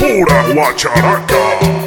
pura guacharaca.